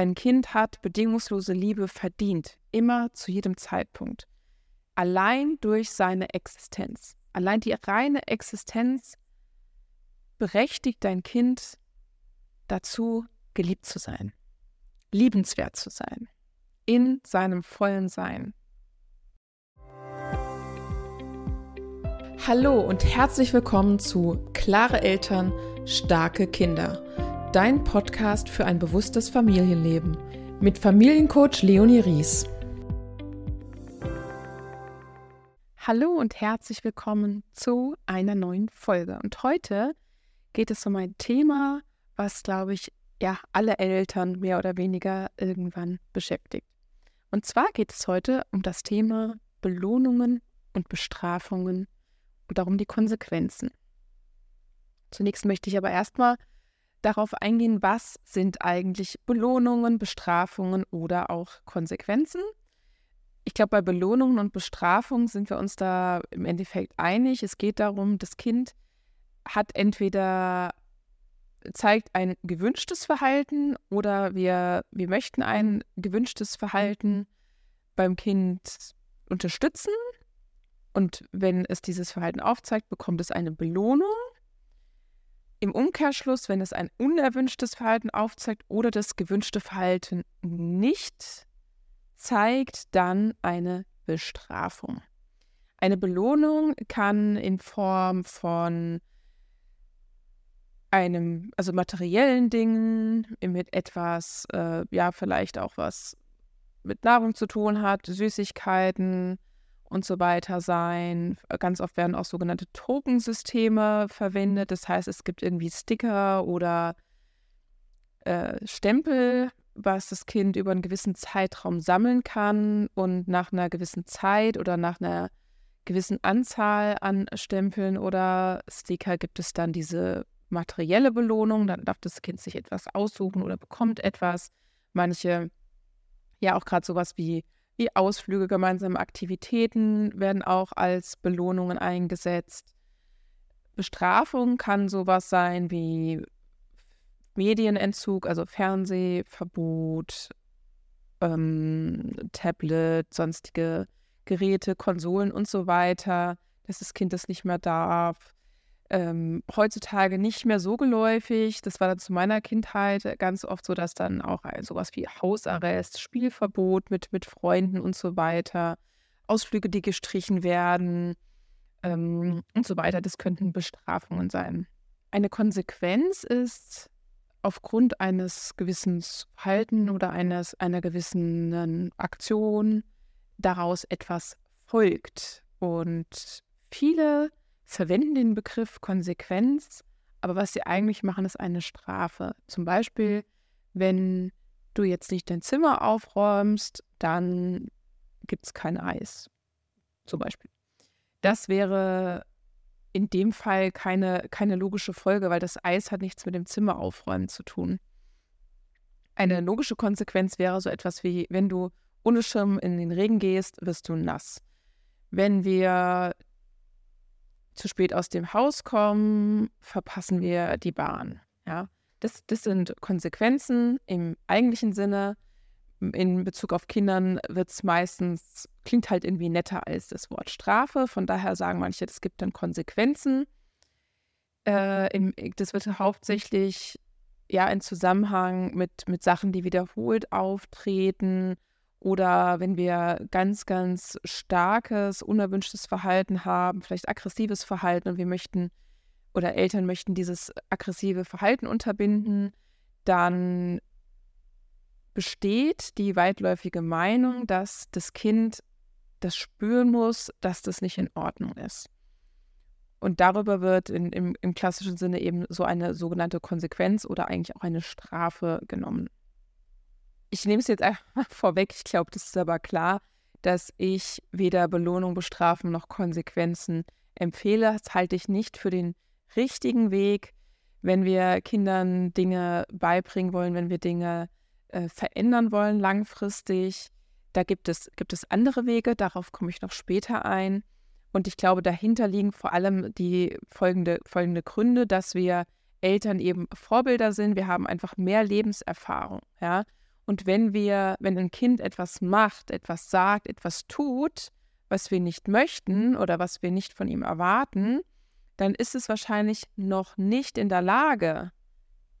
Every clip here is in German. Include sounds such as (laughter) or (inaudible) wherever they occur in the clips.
Dein Kind hat bedingungslose Liebe verdient, immer zu jedem Zeitpunkt. Allein durch seine Existenz. Allein die reine Existenz berechtigt dein Kind dazu, geliebt zu sein, liebenswert zu sein, in seinem vollen Sein. Hallo und herzlich willkommen zu Klare Eltern, starke Kinder dein Podcast für ein bewusstes Familienleben mit Familiencoach Leonie Ries. Hallo und herzlich willkommen zu einer neuen Folge. Und heute geht es um ein Thema, was, glaube ich, ja, alle Eltern mehr oder weniger irgendwann beschäftigt. Und zwar geht es heute um das Thema Belohnungen und Bestrafungen und darum die Konsequenzen. Zunächst möchte ich aber erstmal darauf eingehen, was sind eigentlich Belohnungen, Bestrafungen oder auch Konsequenzen. Ich glaube, bei Belohnungen und Bestrafungen sind wir uns da im Endeffekt einig. Es geht darum, das Kind hat entweder zeigt ein gewünschtes Verhalten oder wir, wir möchten ein gewünschtes Verhalten beim Kind unterstützen. Und wenn es dieses Verhalten aufzeigt, bekommt es eine Belohnung. Im Umkehrschluss, wenn es ein unerwünschtes Verhalten aufzeigt oder das gewünschte Verhalten nicht zeigt, dann eine Bestrafung. Eine Belohnung kann in Form von einem, also materiellen Dingen, mit etwas, äh, ja, vielleicht auch was mit Nahrung zu tun hat, Süßigkeiten, und so weiter sein. Ganz oft werden auch sogenannte Tokensysteme verwendet. Das heißt, es gibt irgendwie Sticker oder äh, Stempel, was das Kind über einen gewissen Zeitraum sammeln kann. Und nach einer gewissen Zeit oder nach einer gewissen Anzahl an Stempeln oder Sticker gibt es dann diese materielle Belohnung. Dann darf das Kind sich etwas aussuchen oder bekommt etwas. Manche, ja auch gerade sowas wie wie Ausflüge, gemeinsame Aktivitäten werden auch als Belohnungen eingesetzt. Bestrafung kann sowas sein wie Medienentzug, also Fernsehverbot, ähm, Tablet, sonstige Geräte, Konsolen und so weiter, dass das Kind das nicht mehr darf ähm, heutzutage nicht mehr so geläufig. Das war dann zu meiner Kindheit ganz oft so, dass dann auch ein, sowas wie Hausarrest, Spielverbot mit, mit Freunden und so weiter, Ausflüge, die gestrichen werden ähm, und so weiter, das könnten Bestrafungen sein. Eine Konsequenz ist aufgrund eines gewissen Verhalten oder eines, einer gewissen Aktion daraus etwas folgt. Und viele verwenden den Begriff Konsequenz, aber was sie eigentlich machen, ist eine Strafe. Zum Beispiel, wenn du jetzt nicht dein Zimmer aufräumst, dann gibt es kein Eis. Zum Beispiel. Das wäre in dem Fall keine, keine logische Folge, weil das Eis hat nichts mit dem Zimmer aufräumen zu tun. Eine logische Konsequenz wäre so etwas wie, wenn du ohne Schirm in den Regen gehst, wirst du nass. Wenn wir zu spät aus dem Haus kommen, verpassen wir die Bahn. Ja, das, das sind Konsequenzen im eigentlichen Sinne. In Bezug auf Kindern wird es meistens, klingt halt irgendwie netter als das Wort Strafe. Von daher sagen manche, es gibt dann Konsequenzen. Äh, im, das wird hauptsächlich ja in Zusammenhang mit, mit Sachen, die wiederholt auftreten oder wenn wir ganz, ganz starkes, unerwünschtes Verhalten haben, vielleicht aggressives Verhalten und wir möchten oder Eltern möchten dieses aggressive Verhalten unterbinden, dann besteht die weitläufige Meinung, dass das Kind das spüren muss, dass das nicht in Ordnung ist. Und darüber wird in, im, im klassischen Sinne eben so eine sogenannte Konsequenz oder eigentlich auch eine Strafe genommen ich nehme es jetzt einfach (laughs) vorweg, ich glaube, das ist aber klar, dass ich weder Belohnung, Bestrafen noch Konsequenzen empfehle. Das halte ich nicht für den richtigen Weg, wenn wir Kindern Dinge beibringen wollen, wenn wir Dinge äh, verändern wollen langfristig. Da gibt es, gibt es andere Wege, darauf komme ich noch später ein. Und ich glaube, dahinter liegen vor allem die folgende, folgende Gründe, dass wir Eltern eben Vorbilder sind. Wir haben einfach mehr Lebenserfahrung. Ja? Und wenn wir, wenn ein Kind etwas macht, etwas sagt, etwas tut, was wir nicht möchten oder was wir nicht von ihm erwarten, dann ist es wahrscheinlich noch nicht in der Lage,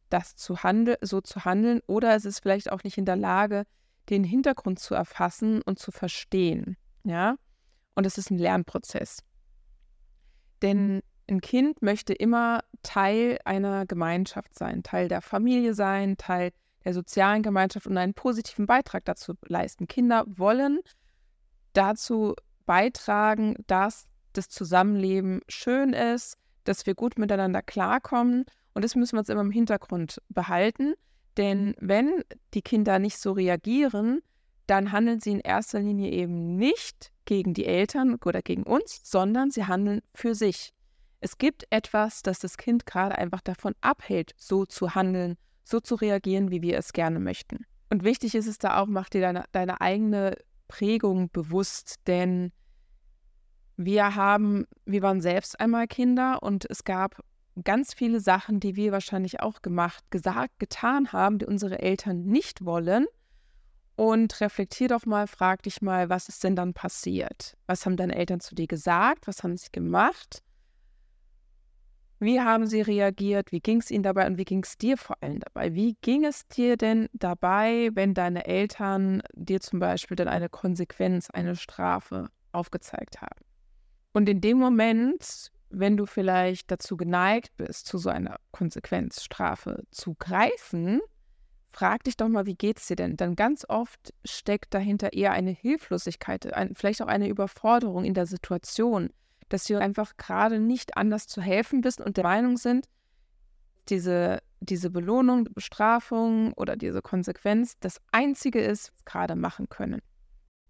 das zu handel so zu handeln oder es ist vielleicht auch nicht in der Lage, den Hintergrund zu erfassen und zu verstehen. Ja? Und es ist ein Lernprozess. Denn ein Kind möchte immer Teil einer Gemeinschaft sein, Teil der Familie sein, Teil der sozialen Gemeinschaft und einen positiven Beitrag dazu leisten. Kinder wollen dazu beitragen, dass das Zusammenleben schön ist, dass wir gut miteinander klarkommen. Und das müssen wir uns immer im Hintergrund behalten. Denn mhm. wenn die Kinder nicht so reagieren, dann handeln sie in erster Linie eben nicht gegen die Eltern oder gegen uns, sondern sie handeln für sich. Es gibt etwas, das das Kind gerade einfach davon abhält, so zu handeln, so zu reagieren, wie wir es gerne möchten. Und wichtig ist es da auch, mach dir deine, deine eigene Prägung bewusst, denn wir haben, wir waren selbst einmal Kinder und es gab ganz viele Sachen, die wir wahrscheinlich auch gemacht, gesagt, getan haben, die unsere Eltern nicht wollen. Und reflektier doch mal, frag dich mal, was ist denn dann passiert? Was haben deine Eltern zu dir gesagt? Was haben sie gemacht? Wie haben sie reagiert? Wie ging es ihnen dabei und wie ging es dir vor allem dabei? Wie ging es dir denn dabei, wenn deine Eltern dir zum Beispiel dann eine Konsequenz, eine Strafe aufgezeigt haben? Und in dem Moment wenn du vielleicht dazu geneigt bist, zu so einer Konsequenzstrafe zu greifen, frag dich doch mal, wie geht's dir denn? Dann ganz oft steckt dahinter eher eine Hilflosigkeit, ein, vielleicht auch eine Überforderung in der Situation, dass wir einfach gerade nicht anders zu helfen wissen und der Meinung sind, diese, diese Belohnung, Bestrafung oder diese Konsequenz das Einzige ist, was wir gerade machen können.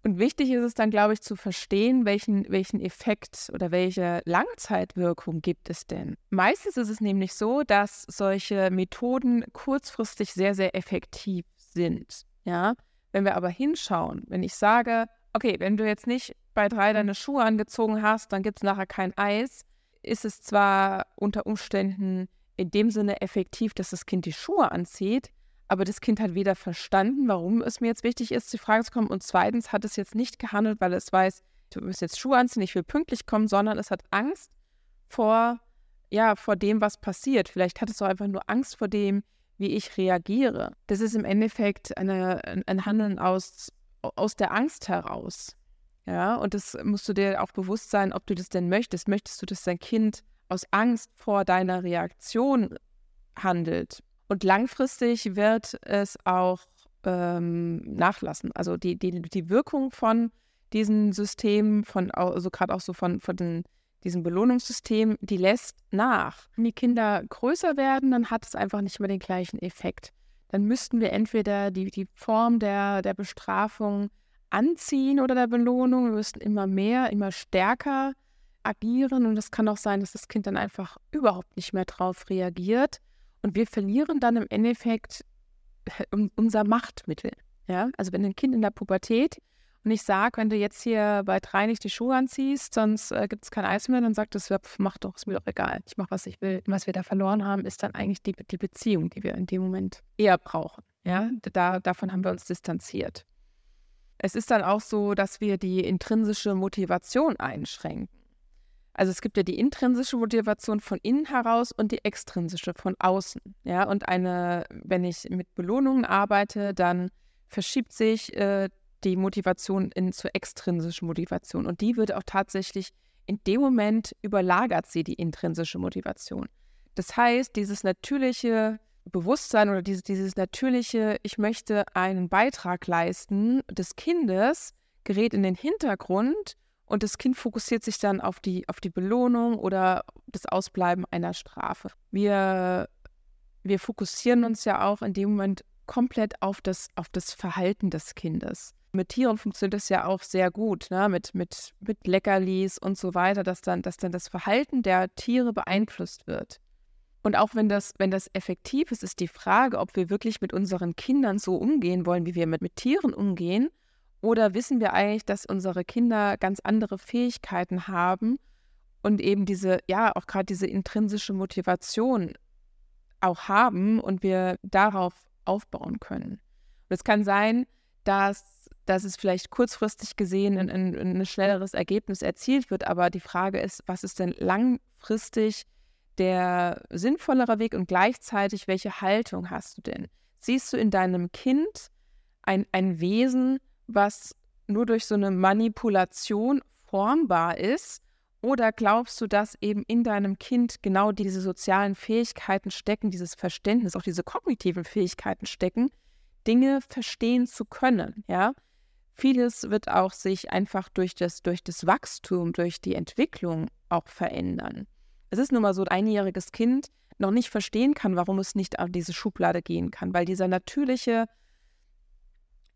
Und wichtig ist es dann, glaube ich, zu verstehen, welchen, welchen Effekt oder welche Langzeitwirkung gibt es denn. Meistens ist es nämlich so, dass solche Methoden kurzfristig sehr, sehr effektiv sind. Ja, wenn wir aber hinschauen, wenn ich sage, okay, wenn du jetzt nicht bei drei deine Schuhe angezogen hast, dann gibt es nachher kein Eis, ist es zwar unter Umständen in dem Sinne effektiv, dass das Kind die Schuhe anzieht, aber das Kind hat weder verstanden, warum es mir jetzt wichtig ist, die Frage zu kommen. Und zweitens hat es jetzt nicht gehandelt, weil es weiß, du musst jetzt Schuhe anziehen, ich will pünktlich kommen, sondern es hat Angst vor, ja, vor dem, was passiert. Vielleicht hat es auch einfach nur Angst vor dem, wie ich reagiere. Das ist im Endeffekt eine, ein Handeln aus, aus der Angst heraus. Ja, und das musst du dir auch bewusst sein, ob du das denn möchtest. Möchtest du, dass dein Kind aus Angst vor deiner Reaktion handelt? Und langfristig wird es auch ähm, nachlassen. Also die, die, die Wirkung von diesen Systemen, von also gerade auch so von, von den, diesem Belohnungssystem, die lässt nach. Wenn die Kinder größer werden, dann hat es einfach nicht mehr den gleichen Effekt. Dann müssten wir entweder die, die Form der, der Bestrafung anziehen oder der Belohnung. Wir müssten immer mehr, immer stärker agieren. Und es kann auch sein, dass das Kind dann einfach überhaupt nicht mehr drauf reagiert und wir verlieren dann im Endeffekt äh, unser Machtmittel. Ja? Also wenn ein Kind in der Pubertät und ich sage, wenn du jetzt hier bei drei nicht die Schuhe anziehst, sonst äh, gibt es kein Eis mehr, dann sagt es, mach doch, ist mir doch egal. Ich mache, was ich will. Und was wir da verloren haben, ist dann eigentlich die, die Beziehung, die wir in dem Moment eher brauchen. Ja? Da, davon haben wir uns distanziert. Es ist dann auch so, dass wir die intrinsische Motivation einschränken. Also es gibt ja die intrinsische Motivation von innen heraus und die extrinsische von außen. Ja, und eine, wenn ich mit Belohnungen arbeite, dann verschiebt sich äh, die Motivation in zur extrinsischen Motivation. Und die wird auch tatsächlich in dem Moment überlagert sie die intrinsische Motivation. Das heißt, dieses natürliche Bewusstsein oder dieses, dieses natürliche, ich möchte einen Beitrag leisten des Kindes, gerät in den Hintergrund und das Kind fokussiert sich dann auf die, auf die Belohnung oder das Ausbleiben einer Strafe. Wir, wir fokussieren uns ja auch in dem Moment komplett auf das, auf das Verhalten des Kindes. Mit Tieren funktioniert das ja auch sehr gut, ne? mit, mit, mit Leckerlis und so weiter, dass dann, dass dann das Verhalten der Tiere beeinflusst wird. Und auch wenn das, wenn das effektiv ist, ist die Frage, ob wir wirklich mit unseren Kindern so umgehen wollen, wie wir mit, mit Tieren umgehen, oder wissen wir eigentlich, dass unsere Kinder ganz andere Fähigkeiten haben und eben diese, ja, auch gerade diese intrinsische Motivation auch haben und wir darauf aufbauen können? es kann sein, dass, dass es vielleicht kurzfristig gesehen ein, ein, ein schnelleres Ergebnis erzielt wird, aber die Frage ist, was ist denn langfristig der sinnvollere Weg und gleichzeitig, welche Haltung hast du denn? Siehst du in deinem Kind ein, ein Wesen, was nur durch so eine Manipulation formbar ist? Oder glaubst du, dass eben in deinem Kind genau diese sozialen Fähigkeiten stecken, dieses Verständnis, auch diese kognitiven Fähigkeiten stecken, Dinge verstehen zu können, ja? Vieles wird auch sich einfach durch das, durch das Wachstum, durch die Entwicklung auch verändern. Es ist nun mal so, ein einjähriges Kind noch nicht verstehen kann, warum es nicht auf diese Schublade gehen kann, weil dieser natürliche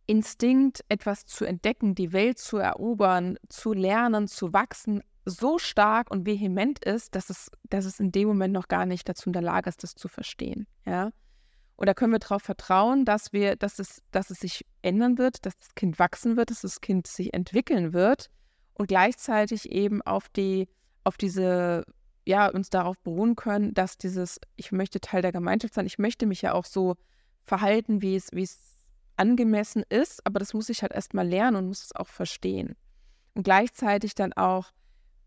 Instinkt, etwas zu entdecken, die Welt zu erobern, zu lernen, zu wachsen, so stark und vehement ist, dass es, dass es in dem Moment noch gar nicht dazu in der Lage ist, das zu verstehen. Ja? Und da können wir darauf vertrauen, dass wir, dass es, dass es sich ändern wird, dass das Kind wachsen wird, dass das Kind sich entwickeln wird und gleichzeitig eben auf die, auf diese, ja, uns darauf beruhen können, dass dieses, ich möchte Teil der Gemeinschaft sein, ich möchte mich ja auch so verhalten, wie es, wie es angemessen ist, aber das muss ich halt erstmal lernen und muss es auch verstehen. Und gleichzeitig dann auch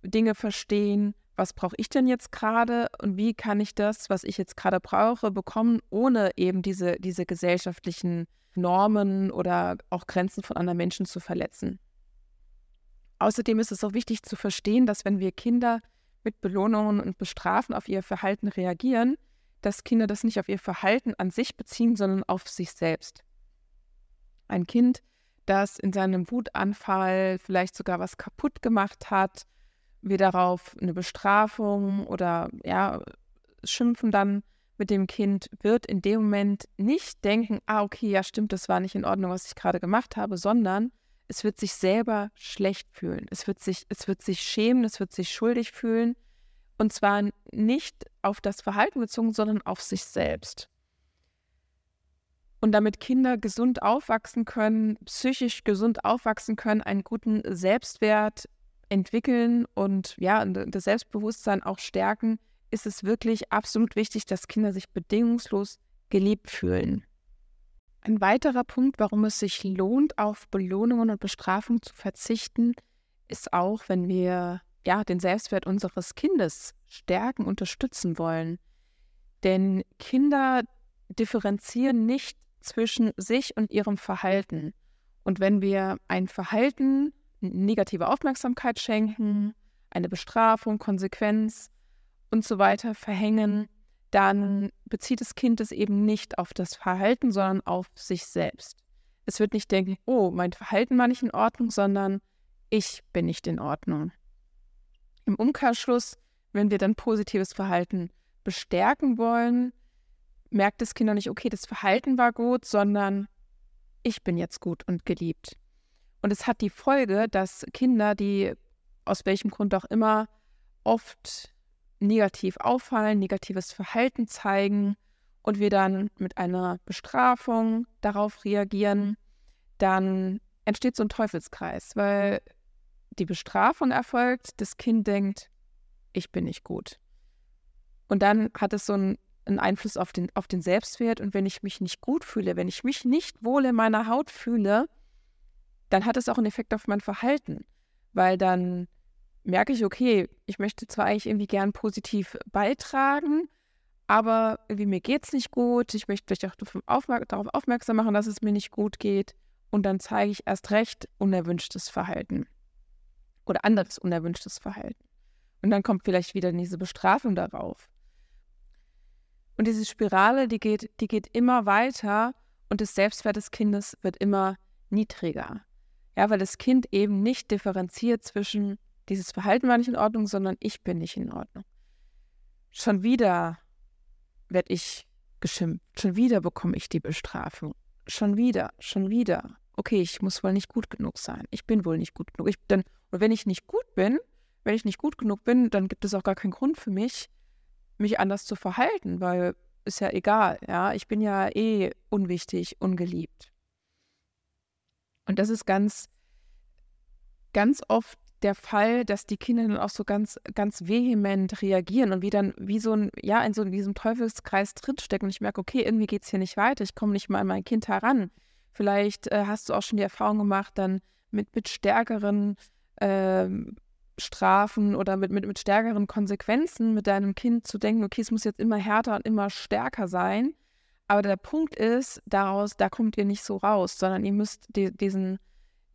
Dinge verstehen, was brauche ich denn jetzt gerade und wie kann ich das, was ich jetzt gerade brauche, bekommen, ohne eben diese, diese gesellschaftlichen Normen oder auch Grenzen von anderen Menschen zu verletzen. Außerdem ist es auch wichtig zu verstehen, dass wenn wir Kinder mit Belohnungen und Bestrafen auf ihr Verhalten reagieren, dass Kinder das nicht auf ihr Verhalten an sich beziehen, sondern auf sich selbst. Ein Kind, das in seinem Wutanfall vielleicht sogar was kaputt gemacht hat, wir darauf eine Bestrafung oder ja, schimpfen dann mit dem Kind, wird in dem Moment nicht denken, ah, okay, ja, stimmt, das war nicht in Ordnung, was ich gerade gemacht habe, sondern es wird sich selber schlecht fühlen. Es wird sich, es wird sich schämen, es wird sich schuldig fühlen. Und zwar nicht auf das Verhalten bezogen, sondern auf sich selbst. Und damit Kinder gesund aufwachsen können, psychisch gesund aufwachsen können, einen guten Selbstwert entwickeln und ja, das Selbstbewusstsein auch stärken, ist es wirklich absolut wichtig, dass Kinder sich bedingungslos geliebt fühlen. Ein weiterer Punkt, warum es sich lohnt, auf Belohnungen und Bestrafung zu verzichten, ist auch, wenn wir ja den Selbstwert unseres Kindes stärken, unterstützen wollen. Denn Kinder differenzieren nicht zwischen sich und ihrem Verhalten. Und wenn wir ein Verhalten negative Aufmerksamkeit schenken, eine Bestrafung, Konsequenz und so weiter verhängen, dann bezieht das Kind es eben nicht auf das Verhalten, sondern auf sich selbst. Es wird nicht denken, oh, mein Verhalten war nicht in Ordnung, sondern ich bin nicht in Ordnung. Im Umkehrschluss, wenn wir dann positives Verhalten bestärken wollen, merkt das Kind noch nicht, okay, das Verhalten war gut, sondern ich bin jetzt gut und geliebt. Und es hat die Folge, dass Kinder, die aus welchem Grund auch immer oft negativ auffallen, negatives Verhalten zeigen und wir dann mit einer Bestrafung darauf reagieren, dann entsteht so ein Teufelskreis, weil die Bestrafung erfolgt, das Kind denkt, ich bin nicht gut. Und dann hat es so einen, Einfluss auf den, auf den Selbstwert und wenn ich mich nicht gut fühle, wenn ich mich nicht wohl in meiner Haut fühle, dann hat es auch einen Effekt auf mein Verhalten, weil dann merke ich, okay, ich möchte zwar eigentlich irgendwie gern positiv beitragen, aber irgendwie mir geht es nicht gut, ich möchte vielleicht auch darauf aufmerksam machen, dass es mir nicht gut geht und dann zeige ich erst recht unerwünschtes Verhalten oder anderes unerwünschtes Verhalten. Und dann kommt vielleicht wieder diese Bestrafung darauf. Und diese Spirale, die geht, die geht immer weiter und das Selbstwert des Kindes wird immer niedriger. Ja, weil das Kind eben nicht differenziert zwischen dieses Verhalten war nicht in Ordnung, sondern ich bin nicht in Ordnung. Schon wieder werde ich geschimpft. Schon wieder bekomme ich die Bestrafung. Schon wieder, schon wieder. Okay, ich muss wohl nicht gut genug sein. Ich bin wohl nicht gut genug. Ich, dann, und wenn ich nicht gut bin, wenn ich nicht gut genug bin, dann gibt es auch gar keinen Grund für mich, mich anders zu verhalten, weil ist ja egal. Ja, ich bin ja eh unwichtig, ungeliebt. Und das ist ganz, ganz oft der Fall, dass die Kinder dann auch so ganz, ganz vehement reagieren und wie dann wie so ein, ja, in so in diesem Teufelskreis drinstecken und ich merke, okay, irgendwie geht es hier nicht weiter, ich komme nicht mal an mein Kind heran. Vielleicht äh, hast du auch schon die Erfahrung gemacht, dann mit, mit stärkeren ähm, Strafen oder mit, mit, mit stärkeren Konsequenzen mit deinem Kind zu denken, okay, es muss jetzt immer härter und immer stärker sein. Aber der Punkt ist, daraus, da kommt ihr nicht so raus, sondern ihr müsst die, diesen,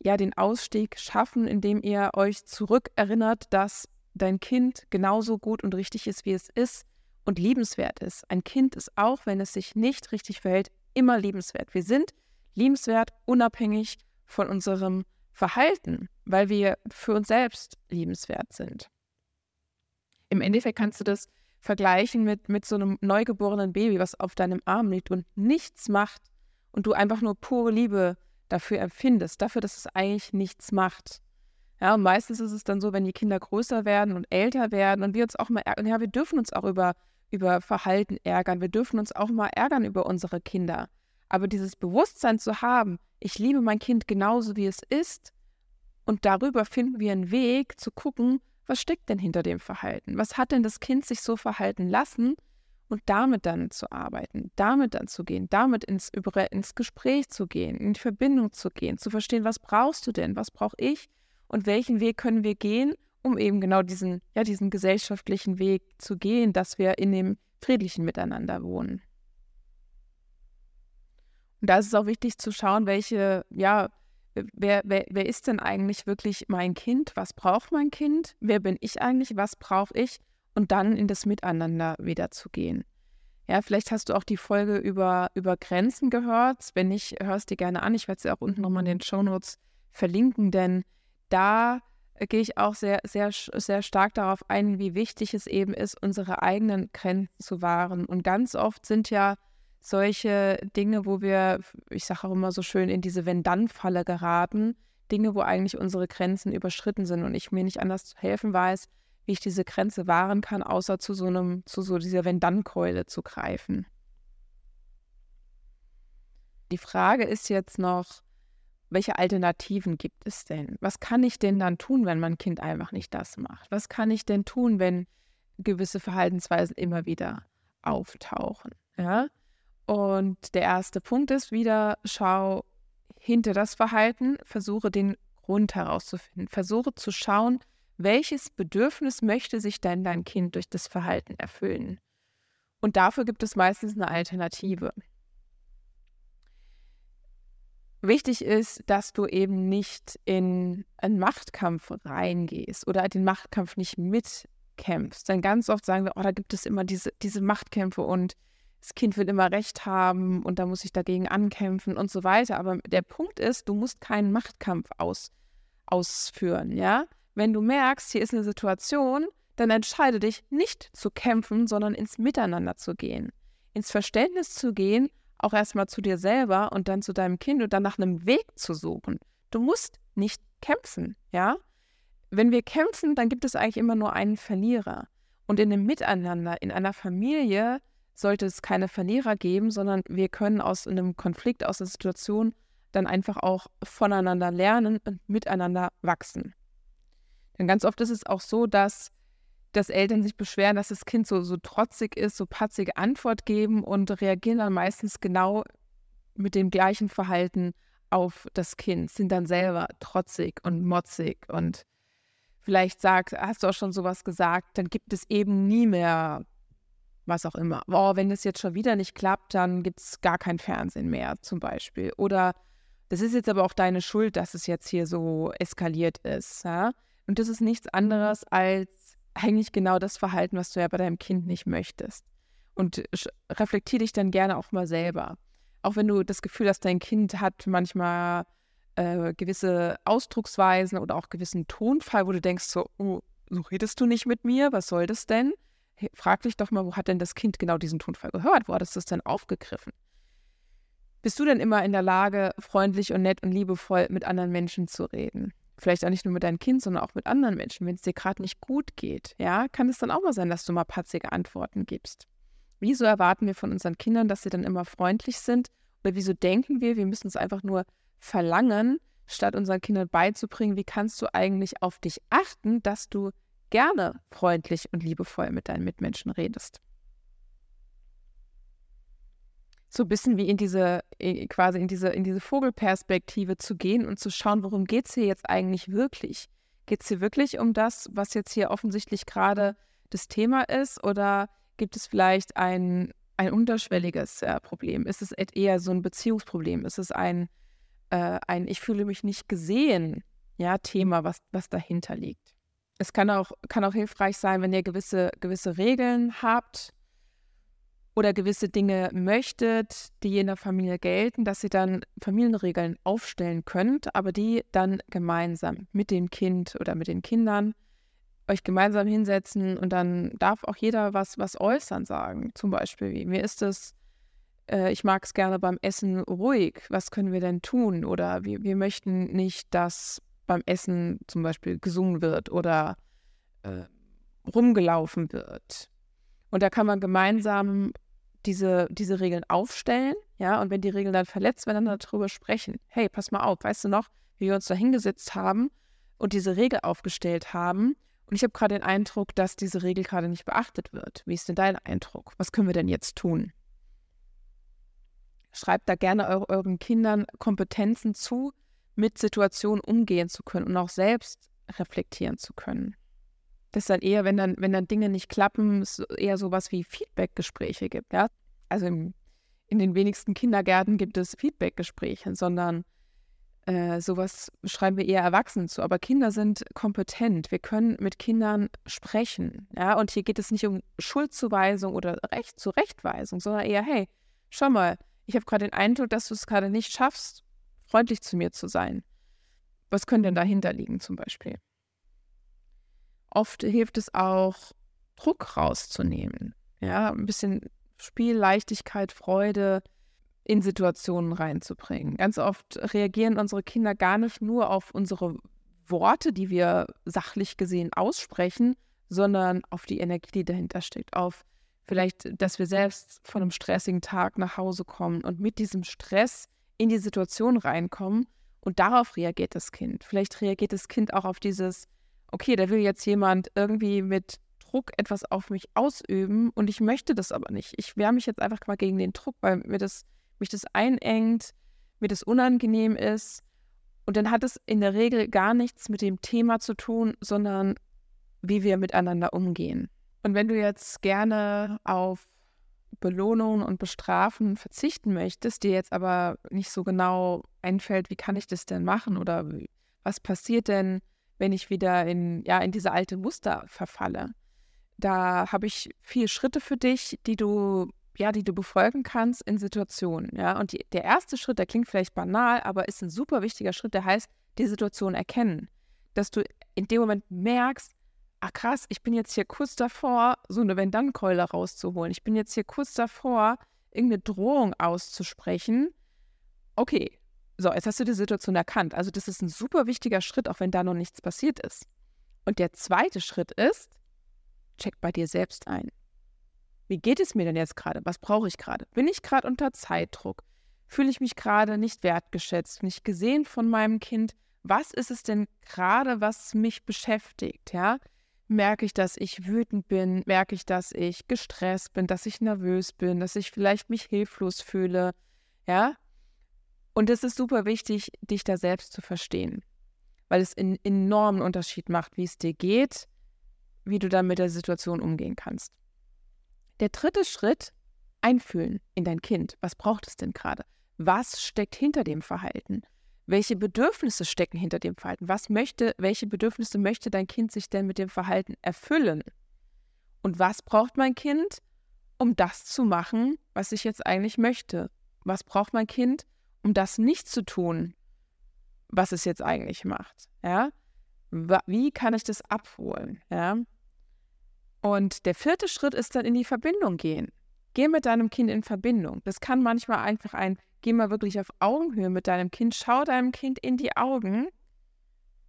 ja, den Ausstieg schaffen, indem ihr euch zurückerinnert, dass dein Kind genauso gut und richtig ist, wie es ist und liebenswert ist. Ein Kind ist auch, wenn es sich nicht richtig verhält, immer liebenswert. Wir sind liebenswert, unabhängig von unserem Verhalten, weil wir für uns selbst liebenswert sind. Im Endeffekt kannst du das vergleichen mit, mit so einem neugeborenen Baby, was auf deinem Arm liegt und nichts macht und du einfach nur pure Liebe dafür empfindest, dafür, dass es eigentlich nichts macht. Ja, und meistens ist es dann so, wenn die Kinder größer werden und älter werden und wir uns auch mal ärgern, ja, wir dürfen uns auch über, über Verhalten ärgern, wir dürfen uns auch mal ärgern über unsere Kinder. Aber dieses Bewusstsein zu haben, ich liebe mein Kind genauso, wie es ist, und darüber finden wir einen Weg zu gucken, was steckt denn hinter dem Verhalten? Was hat denn das Kind sich so verhalten lassen? Und damit dann zu arbeiten, damit dann zu gehen, damit ins, ins Gespräch zu gehen, in die Verbindung zu gehen, zu verstehen, was brauchst du denn, was brauche ich und welchen Weg können wir gehen, um eben genau diesen, ja, diesen gesellschaftlichen Weg zu gehen, dass wir in dem friedlichen Miteinander wohnen. Und da ist es auch wichtig zu schauen, welche, ja, wer, wer, wer ist denn eigentlich wirklich mein Kind? Was braucht mein Kind? Wer bin ich eigentlich? Was brauche ich? Und dann in das Miteinander wieder zu gehen. Ja, vielleicht hast du auch die Folge über, über Grenzen gehört. Wenn nicht, hörst du gerne an. Ich werde sie auch unten nochmal in den Show Notes verlinken, denn da gehe ich auch sehr, sehr, sehr stark darauf ein, wie wichtig es eben ist, unsere eigenen Grenzen zu wahren. Und ganz oft sind ja solche Dinge, wo wir, ich sage auch immer so schön, in diese Wenn-Dann-Falle geraten. Dinge, wo eigentlich unsere Grenzen überschritten sind und ich mir nicht anders zu helfen weiß, wie ich diese Grenze wahren kann, außer zu so einem, zu so dieser Wenn-Dann-Keule zu greifen. Die Frage ist jetzt noch, welche Alternativen gibt es denn? Was kann ich denn dann tun, wenn mein Kind einfach nicht das macht? Was kann ich denn tun, wenn gewisse Verhaltensweisen immer wieder auftauchen? Ja? Und der erste Punkt ist wieder, schau hinter das Verhalten, versuche den Grund herauszufinden. Versuche zu schauen, welches Bedürfnis möchte sich denn dein Kind durch das Verhalten erfüllen. Und dafür gibt es meistens eine Alternative. Wichtig ist, dass du eben nicht in einen Machtkampf reingehst oder den Machtkampf nicht mitkämpfst. Denn ganz oft sagen wir, oh, da gibt es immer diese, diese Machtkämpfe und das Kind wird immer Recht haben und da muss ich dagegen ankämpfen und so weiter. Aber der Punkt ist, du musst keinen Machtkampf aus, ausführen, ja? Wenn du merkst, hier ist eine Situation, dann entscheide dich nicht zu kämpfen, sondern ins Miteinander zu gehen, ins Verständnis zu gehen, auch erstmal zu dir selber und dann zu deinem Kind und dann nach einem Weg zu suchen. Du musst nicht kämpfen, ja? Wenn wir kämpfen, dann gibt es eigentlich immer nur einen Verlierer. Und in dem Miteinander, in einer Familie, sollte es keine Verlierer geben, sondern wir können aus einem Konflikt, aus einer Situation dann einfach auch voneinander lernen und miteinander wachsen. Denn ganz oft ist es auch so, dass, dass Eltern sich beschweren, dass das Kind so, so trotzig ist, so patzige Antwort geben und reagieren dann meistens genau mit dem gleichen Verhalten auf das Kind, sind dann selber trotzig und motzig und vielleicht sagt, hast du auch schon sowas gesagt, dann gibt es eben nie mehr was auch immer. Oh, wenn das jetzt schon wieder nicht klappt, dann gibt es gar kein Fernsehen mehr zum Beispiel. Oder das ist jetzt aber auch deine Schuld, dass es jetzt hier so eskaliert ist. Ja? Und das ist nichts anderes mhm. als eigentlich genau das Verhalten, was du ja bei deinem Kind nicht möchtest. Und reflektier dich dann gerne auch mal selber. Auch wenn du das Gefühl hast, dein Kind hat manchmal äh, gewisse Ausdrucksweisen oder auch gewissen Tonfall, wo du denkst so, oh, so redest du nicht mit mir, was soll das denn? frag dich doch mal, wo hat denn das Kind genau diesen Tonfall gehört? Wo hat es das denn aufgegriffen? Bist du denn immer in der Lage, freundlich und nett und liebevoll mit anderen Menschen zu reden? Vielleicht auch nicht nur mit deinem Kind, sondern auch mit anderen Menschen. Wenn es dir gerade nicht gut geht, ja, kann es dann auch mal sein, dass du mal patzige Antworten gibst. Wieso erwarten wir von unseren Kindern, dass sie dann immer freundlich sind? Oder wieso denken wir, wir müssen es einfach nur verlangen, statt unseren Kindern beizubringen, wie kannst du eigentlich auf dich achten, dass du gerne freundlich und liebevoll mit deinen Mitmenschen redest. So ein bisschen wie in diese, quasi in diese, in diese Vogelperspektive zu gehen und zu schauen, worum geht es hier jetzt eigentlich wirklich? Geht es hier wirklich um das, was jetzt hier offensichtlich gerade das Thema ist? Oder gibt es vielleicht ein, ein unterschwelliges äh, Problem? Ist es eher so ein Beziehungsproblem? Ist es ein, äh, ein Ich fühle mich nicht gesehen, ja, Thema, was, was dahinter liegt? Es kann auch, kann auch hilfreich sein, wenn ihr gewisse, gewisse Regeln habt, oder gewisse Dinge möchtet, die in der Familie gelten, dass ihr dann Familienregeln aufstellen könnt, aber die dann gemeinsam mit dem Kind oder mit den Kindern euch gemeinsam hinsetzen und dann darf auch jeder was, was äußern sagen. Zum Beispiel, wie mir ist es, äh, ich mag es gerne beim Essen ruhig, was können wir denn tun? Oder wir, wir möchten nicht, dass beim Essen zum Beispiel gesungen wird oder äh, rumgelaufen wird. Und da kann man gemeinsam diese, diese Regeln aufstellen, ja, und wenn die Regeln dann verletzt werden, dann darüber sprechen. Hey, pass mal auf, weißt du noch, wie wir uns da hingesetzt haben und diese Regel aufgestellt haben und ich habe gerade den Eindruck, dass diese Regel gerade nicht beachtet wird. Wie ist denn dein Eindruck? Was können wir denn jetzt tun? Schreibt da gerne eure, euren Kindern Kompetenzen zu, mit Situationen umgehen zu können und auch selbst reflektieren zu können. Das ist dann eher, wenn dann, wenn dann Dinge nicht klappen, es eher sowas wie Feedbackgespräche gibt. Ja? Also im, in den wenigsten Kindergärten gibt es Feedbackgespräche, sondern äh, sowas schreiben wir eher Erwachsenen zu. Aber Kinder sind kompetent. Wir können mit Kindern sprechen. Ja? Und hier geht es nicht um Schuldzuweisung oder Recht, Zurechtweisung, sondern eher, hey, schau mal, ich habe gerade den Eindruck, dass du es gerade nicht schaffst, freundlich zu mir zu sein. Was könnte denn dahinter liegen zum Beispiel? Oft hilft es auch, Druck rauszunehmen. Ja, ein bisschen Spiel, Leichtigkeit, Freude in Situationen reinzubringen. Ganz oft reagieren unsere Kinder gar nicht nur auf unsere Worte, die wir sachlich gesehen aussprechen, sondern auf die Energie, die dahinter steckt, auf vielleicht, dass wir selbst von einem stressigen Tag nach Hause kommen und mit diesem Stress in die Situation reinkommen und darauf reagiert das Kind. Vielleicht reagiert das Kind auch auf dieses, okay, da will jetzt jemand irgendwie mit Druck etwas auf mich ausüben und ich möchte das aber nicht. Ich wehre mich jetzt einfach mal gegen den Druck, weil mir das, mich das einengt, mir das unangenehm ist. Und dann hat es in der Regel gar nichts mit dem Thema zu tun, sondern wie wir miteinander umgehen. Und wenn du jetzt gerne auf Belohnungen und Bestrafen verzichten möchtest, dir jetzt aber nicht so genau einfällt, wie kann ich das denn machen oder was passiert denn, wenn ich wieder in, ja, in diese alte Muster verfalle. Da habe ich vier Schritte für dich, die du, ja, die du befolgen kannst in Situationen. Ja? Und die, der erste Schritt, der klingt vielleicht banal, aber ist ein super wichtiger Schritt, der heißt, die Situation erkennen. Dass du in dem Moment merkst, ach krass, ich bin jetzt hier kurz davor, so eine Wenn-Dann-Keule rauszuholen. Ich bin jetzt hier kurz davor, irgendeine Drohung auszusprechen. Okay, so, jetzt hast du die Situation erkannt. Also das ist ein super wichtiger Schritt, auch wenn da noch nichts passiert ist. Und der zweite Schritt ist, check bei dir selbst ein. Wie geht es mir denn jetzt gerade? Was brauche ich gerade? Bin ich gerade unter Zeitdruck? Fühle ich mich gerade nicht wertgeschätzt, nicht gesehen von meinem Kind? Was ist es denn gerade, was mich beschäftigt? Ja? Merke ich, dass ich wütend bin? Merke ich, dass ich gestresst bin, dass ich nervös bin, dass ich vielleicht mich hilflos fühle? Ja? Und es ist super wichtig, dich da selbst zu verstehen, weil es einen enormen Unterschied macht, wie es dir geht, wie du dann mit der Situation umgehen kannst. Der dritte Schritt, einfühlen in dein Kind. Was braucht es denn gerade? Was steckt hinter dem Verhalten? Welche Bedürfnisse stecken hinter dem Verhalten? Was möchte, welche Bedürfnisse möchte dein Kind sich denn mit dem Verhalten erfüllen? Und was braucht mein Kind, um das zu machen, was ich jetzt eigentlich möchte? Was braucht mein Kind, um das nicht zu tun, was es jetzt eigentlich macht. Ja? Wie kann ich das abholen? Ja? Und der vierte Schritt ist dann in die Verbindung gehen. Geh mit deinem Kind in Verbindung. Das kann manchmal einfach ein, geh mal wirklich auf Augenhöhe mit deinem Kind, schau deinem Kind in die Augen,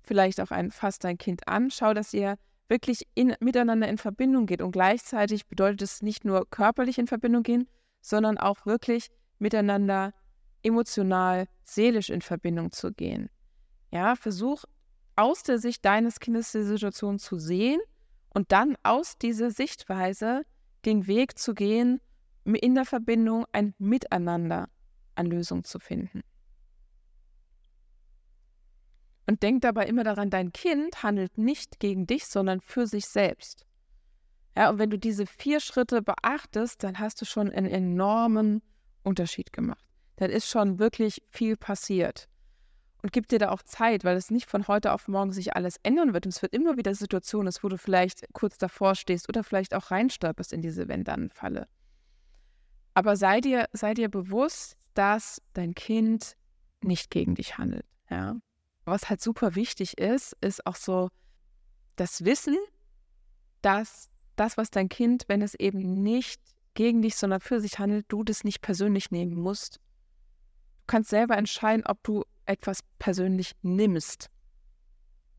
vielleicht auch ein, fass dein Kind an, schau, dass ihr wirklich in, miteinander in Verbindung geht. Und gleichzeitig bedeutet es nicht nur körperlich in Verbindung gehen, sondern auch wirklich miteinander emotional, seelisch in Verbindung zu gehen. Ja, versuch aus der Sicht deines Kindes die Situation zu sehen und dann aus dieser Sichtweise den Weg zu gehen, in der Verbindung ein Miteinander an Lösungen zu finden. Und denk dabei immer daran, dein Kind handelt nicht gegen dich, sondern für sich selbst. Ja, und wenn du diese vier Schritte beachtest, dann hast du schon einen enormen Unterschied gemacht. Dann ist schon wirklich viel passiert. Und gib dir da auch Zeit, weil es nicht von heute auf morgen sich alles ändern wird. Und es wird immer wieder Situationen, wo du vielleicht kurz davor stehst oder vielleicht auch reinstolperst in diese Wenn-Dann-Falle. Aber sei dir, sei dir bewusst, dass dein Kind nicht gegen dich handelt. Ja? Was halt super wichtig ist, ist auch so das Wissen, dass das, was dein Kind, wenn es eben nicht gegen dich, sondern für sich handelt, du das nicht persönlich nehmen musst. Du kannst selber entscheiden, ob du etwas persönlich nimmst.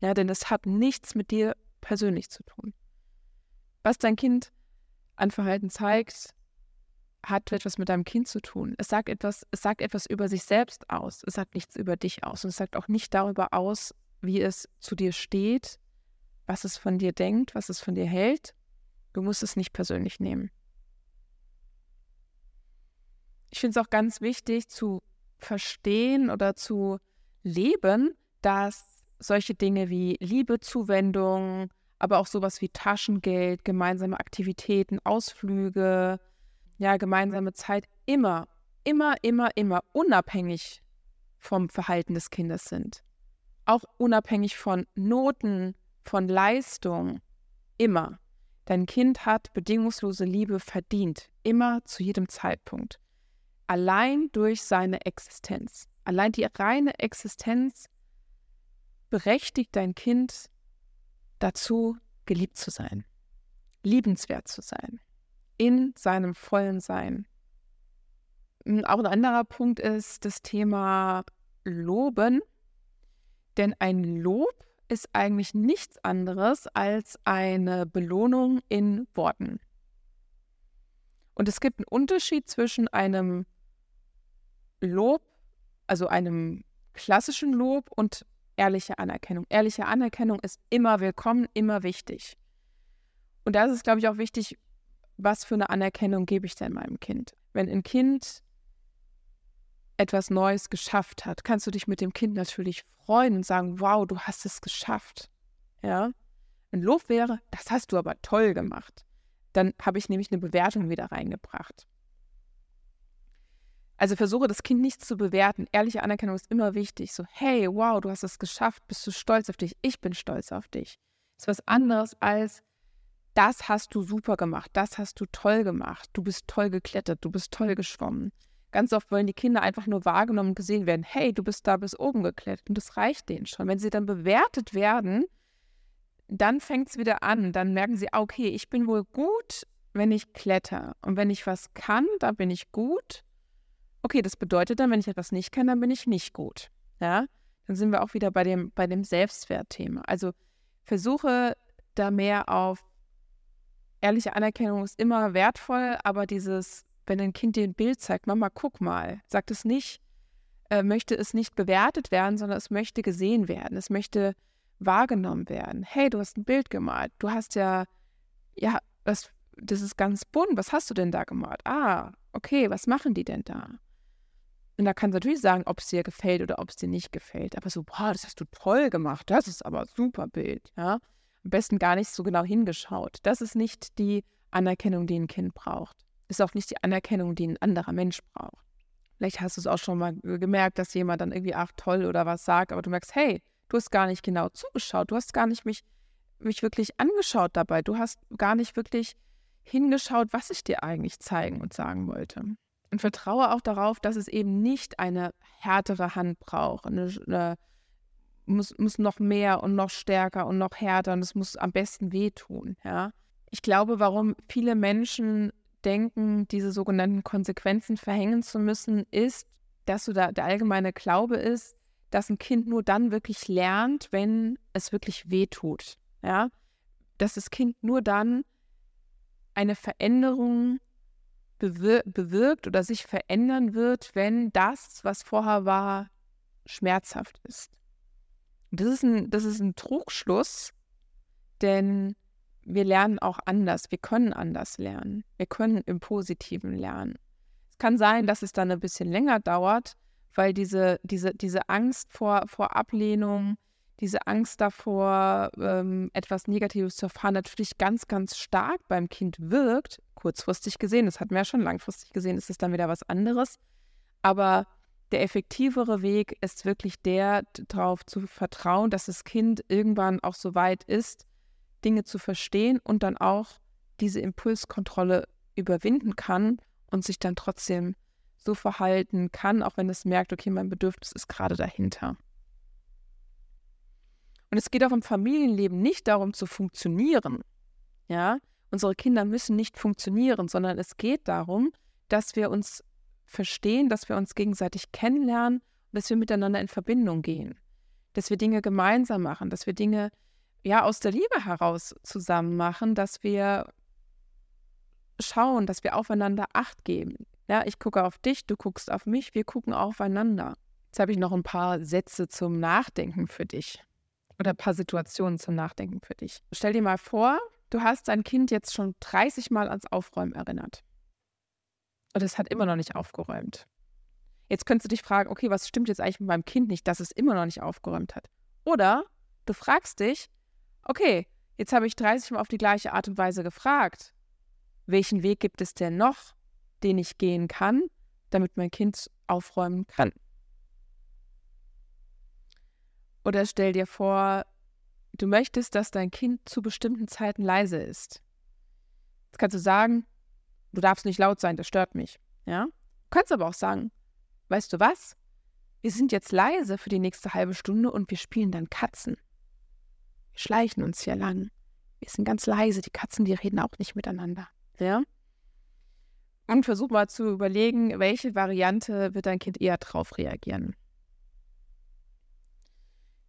Ja, denn es hat nichts mit dir persönlich zu tun. Was dein Kind an Verhalten zeigt, hat etwas mit deinem Kind zu tun. Es sagt etwas, es sagt etwas über sich selbst aus. Es sagt nichts über dich aus. Und es sagt auch nicht darüber aus, wie es zu dir steht, was es von dir denkt, was es von dir hält. Du musst es nicht persönlich nehmen. Ich finde es auch ganz wichtig zu verstehen oder zu leben, dass solche Dinge wie Liebe, Zuwendung, aber auch sowas wie Taschengeld, gemeinsame Aktivitäten, Ausflüge, ja, gemeinsame Zeit immer, immer, immer, immer unabhängig vom Verhalten des Kindes sind. Auch unabhängig von Noten, von Leistung, immer. Dein Kind hat bedingungslose Liebe verdient, immer zu jedem Zeitpunkt. Allein durch seine Existenz. Allein die reine Existenz berechtigt dein Kind dazu, geliebt zu sein, liebenswert zu sein in seinem vollen Sein. Auch ein anderer Punkt ist das Thema Loben. Denn ein Lob ist eigentlich nichts anderes als eine Belohnung in Worten. Und es gibt einen Unterschied zwischen einem Lob, also einem klassischen Lob und ehrlicher Anerkennung. Ehrliche Anerkennung ist immer willkommen, immer wichtig. Und da ist es, glaube ich, auch wichtig, was für eine Anerkennung gebe ich denn meinem Kind? Wenn ein Kind etwas Neues geschafft hat, kannst du dich mit dem Kind natürlich freuen und sagen, wow, du hast es geschafft. Ja? Ein Lob wäre, das hast du aber toll gemacht. Dann habe ich nämlich eine Bewertung wieder reingebracht. Also versuche das Kind nicht zu bewerten. Ehrliche Anerkennung ist immer wichtig. So, hey, wow, du hast es geschafft. Bist du stolz auf dich? Ich bin stolz auf dich. Ist was anderes als, das hast du super gemacht, das hast du toll gemacht, du bist toll geklettert, du bist toll geschwommen. Ganz oft wollen die Kinder einfach nur wahrgenommen und gesehen werden, hey, du bist da bis oben geklettert und das reicht denen schon. Wenn sie dann bewertet werden, dann fängt es wieder an, dann merken sie, ah, okay, ich bin wohl gut, wenn ich kletter und wenn ich was kann, dann bin ich gut. Okay, das bedeutet dann, wenn ich etwas nicht kann, dann bin ich nicht gut. Ja, dann sind wir auch wieder bei dem, bei dem Selbstwertthema. Also versuche da mehr auf ehrliche Anerkennung ist immer wertvoll, aber dieses, wenn ein Kind dir ein Bild zeigt, Mama, guck mal, sagt es nicht, äh, möchte es nicht bewertet werden, sondern es möchte gesehen werden, es möchte wahrgenommen werden. Hey, du hast ein Bild gemalt, du hast ja, ja, das, das ist ganz bunt, was hast du denn da gemalt? Ah, okay, was machen die denn da? Und da kannst du natürlich sagen, ob es dir gefällt oder ob es dir nicht gefällt. Aber so, boah, das hast du toll gemacht, das ist aber ein super Bild, ja am besten gar nicht so genau hingeschaut. Das ist nicht die Anerkennung, die ein Kind braucht. Ist auch nicht die Anerkennung, die ein anderer Mensch braucht. Vielleicht hast du es auch schon mal gemerkt, dass jemand dann irgendwie, ach toll oder was sagt, aber du merkst, hey, du hast gar nicht genau zugeschaut, du hast gar nicht mich, mich wirklich angeschaut dabei, du hast gar nicht wirklich hingeschaut, was ich dir eigentlich zeigen und sagen wollte. Und vertraue auch darauf, dass es eben nicht eine härtere Hand braucht, eine, eine muss, muss noch mehr und noch stärker und noch härter und es muss am besten wehtun. Ja? Ich glaube, warum viele Menschen denken, diese sogenannten Konsequenzen verhängen zu müssen, ist, dass so da, der allgemeine Glaube ist, dass ein Kind nur dann wirklich lernt, wenn es wirklich wehtut. Ja? Dass das Kind nur dann eine Veränderung bewir bewirkt oder sich verändern wird, wenn das, was vorher war, schmerzhaft ist. Das ist ein, das ist ein Trugschluss, denn wir lernen auch anders. Wir können anders lernen. Wir können im Positiven lernen. Es kann sein, dass es dann ein bisschen länger dauert, weil diese, diese, diese Angst vor, vor Ablehnung, diese Angst davor, ähm, etwas Negatives zu erfahren, natürlich ganz, ganz stark beim Kind wirkt, kurzfristig gesehen, das hatten wir ja schon langfristig gesehen, ist es dann wieder was anderes. Aber der effektivere Weg ist wirklich der, darauf zu vertrauen, dass das Kind irgendwann auch so weit ist, Dinge zu verstehen und dann auch diese Impulskontrolle überwinden kann und sich dann trotzdem so verhalten kann, auch wenn es merkt, okay, mein Bedürfnis ist gerade dahinter. Und es geht auch im Familienleben nicht darum zu funktionieren. Ja, unsere Kinder müssen nicht funktionieren, sondern es geht darum, dass wir uns verstehen, dass wir uns gegenseitig kennenlernen und dass wir miteinander in Verbindung gehen. Dass wir Dinge gemeinsam machen, dass wir Dinge ja aus der Liebe heraus zusammen machen, dass wir schauen, dass wir aufeinander Acht geben. Ja, ich gucke auf dich, du guckst auf mich, wir gucken aufeinander. Jetzt habe ich noch ein paar Sätze zum Nachdenken für dich oder ein paar Situationen zum Nachdenken für dich. Stell dir mal vor, du hast dein Kind jetzt schon 30 Mal ans Aufräumen erinnert. Und es hat immer noch nicht aufgeräumt. Jetzt könntest du dich fragen, okay, was stimmt jetzt eigentlich mit meinem Kind nicht, dass es immer noch nicht aufgeräumt hat? Oder du fragst dich, okay, jetzt habe ich 30 Mal auf die gleiche Art und Weise gefragt. Welchen Weg gibt es denn noch, den ich gehen kann, damit mein Kind aufräumen kann? Oder stell dir vor, du möchtest, dass dein Kind zu bestimmten Zeiten leise ist. Jetzt kannst du sagen, du darfst nicht laut sein, das stört mich. Ja? Du kannst aber auch sagen, weißt du was? Wir sind jetzt leise für die nächste halbe Stunde und wir spielen dann Katzen. Wir schleichen uns hier lang. Wir sind ganz leise, die Katzen, die reden auch nicht miteinander. Ja? Und versuch mal zu überlegen, welche Variante wird dein Kind eher drauf reagieren.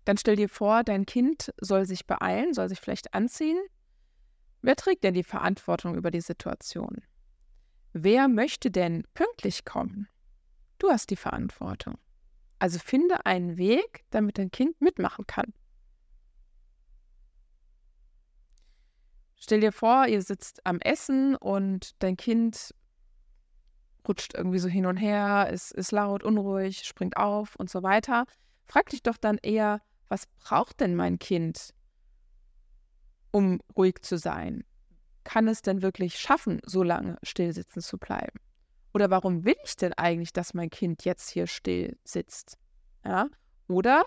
Dann stell dir vor, dein Kind soll sich beeilen, soll sich vielleicht anziehen. Wer trägt denn die Verantwortung über die Situation? Wer möchte denn pünktlich kommen? Du hast die Verantwortung. Also finde einen Weg, damit dein Kind mitmachen kann. Stell dir vor, ihr sitzt am Essen und dein Kind rutscht irgendwie so hin und her, ist, ist laut, unruhig, springt auf und so weiter. Frag dich doch dann eher, was braucht denn mein Kind, um ruhig zu sein? Kann es denn wirklich schaffen, so lange still sitzen zu bleiben? Oder warum will ich denn eigentlich, dass mein Kind jetzt hier still sitzt? Ja? Oder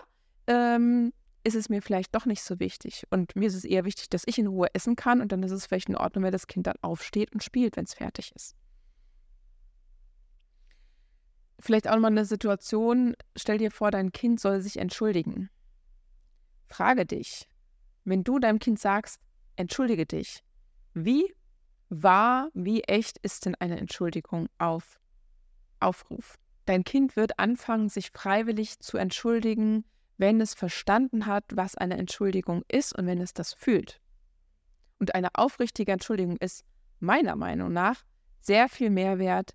ähm, ist es mir vielleicht doch nicht so wichtig? Und mir ist es eher wichtig, dass ich in Ruhe essen kann und dann ist es vielleicht in Ordnung, wenn das Kind dann aufsteht und spielt, wenn es fertig ist. Vielleicht auch mal eine Situation, stell dir vor, dein Kind soll sich entschuldigen. Frage dich, wenn du deinem Kind sagst, entschuldige dich, wie wahr, wie echt ist denn eine Entschuldigung auf Aufruf? Dein Kind wird anfangen, sich freiwillig zu entschuldigen, wenn es verstanden hat, was eine Entschuldigung ist und wenn es das fühlt. Und eine aufrichtige Entschuldigung ist meiner Meinung nach sehr viel mehr wert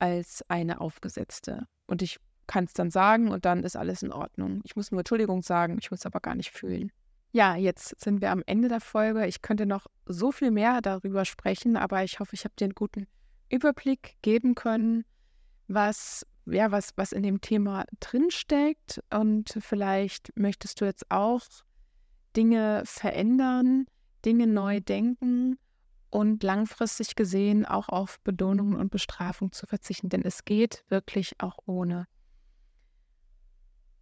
als eine aufgesetzte. Und ich kann es dann sagen und dann ist alles in Ordnung. Ich muss nur Entschuldigung sagen, ich muss aber gar nicht fühlen. Ja, jetzt sind wir am Ende der Folge. Ich könnte noch so viel mehr darüber sprechen, aber ich hoffe, ich habe dir einen guten Überblick geben können, was ja, was, was in dem Thema drinsteckt. Und vielleicht möchtest du jetzt auch Dinge verändern, Dinge neu denken und langfristig gesehen auch auf Belohnungen und Bestrafung zu verzichten. Denn es geht wirklich auch ohne.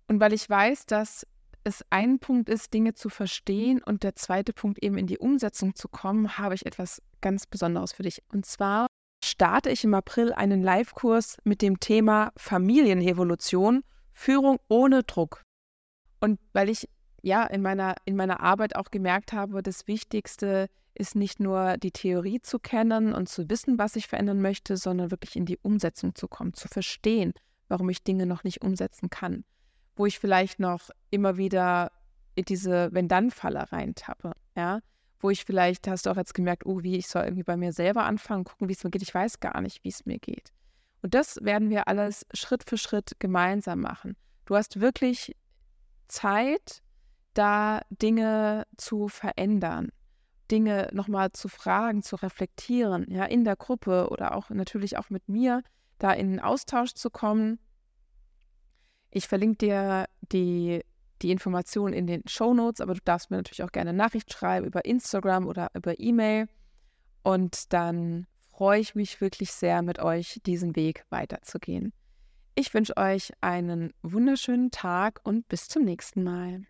Und weil ich weiß, dass es ein Punkt ist, Dinge zu verstehen und der zweite Punkt eben in die Umsetzung zu kommen, habe ich etwas ganz Besonderes für dich. Und zwar starte ich im April einen Live-Kurs mit dem Thema Familienevolution, Führung ohne Druck. Und weil ich ja in meiner, in meiner Arbeit auch gemerkt habe, das Wichtigste ist nicht nur die Theorie zu kennen und zu wissen, was ich verändern möchte, sondern wirklich in die Umsetzung zu kommen, zu verstehen, warum ich Dinge noch nicht umsetzen kann wo ich vielleicht noch immer wieder in diese Wenn-Dann-Falle reintappe, ja, wo ich vielleicht, hast du auch jetzt gemerkt, oh, wie ich soll irgendwie bei mir selber anfangen, gucken, wie es mir geht. Ich weiß gar nicht, wie es mir geht. Und das werden wir alles Schritt für Schritt gemeinsam machen. Du hast wirklich Zeit, da Dinge zu verändern. Dinge nochmal zu fragen, zu reflektieren, ja, in der Gruppe oder auch natürlich auch mit mir, da in den Austausch zu kommen. Ich verlinke dir die, die Informationen in den Show Notes, aber du darfst mir natürlich auch gerne Nachricht schreiben über Instagram oder über E-Mail. Und dann freue ich mich wirklich sehr, mit euch diesen Weg weiterzugehen. Ich wünsche euch einen wunderschönen Tag und bis zum nächsten Mal.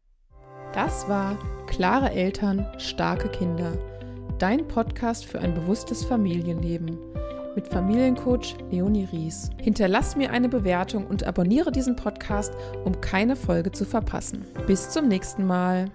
Das war Klare Eltern, starke Kinder. Dein Podcast für ein bewusstes Familienleben mit Familiencoach Leonie Ries. Hinterlass mir eine Bewertung und abonniere diesen Podcast, um keine Folge zu verpassen. Bis zum nächsten Mal.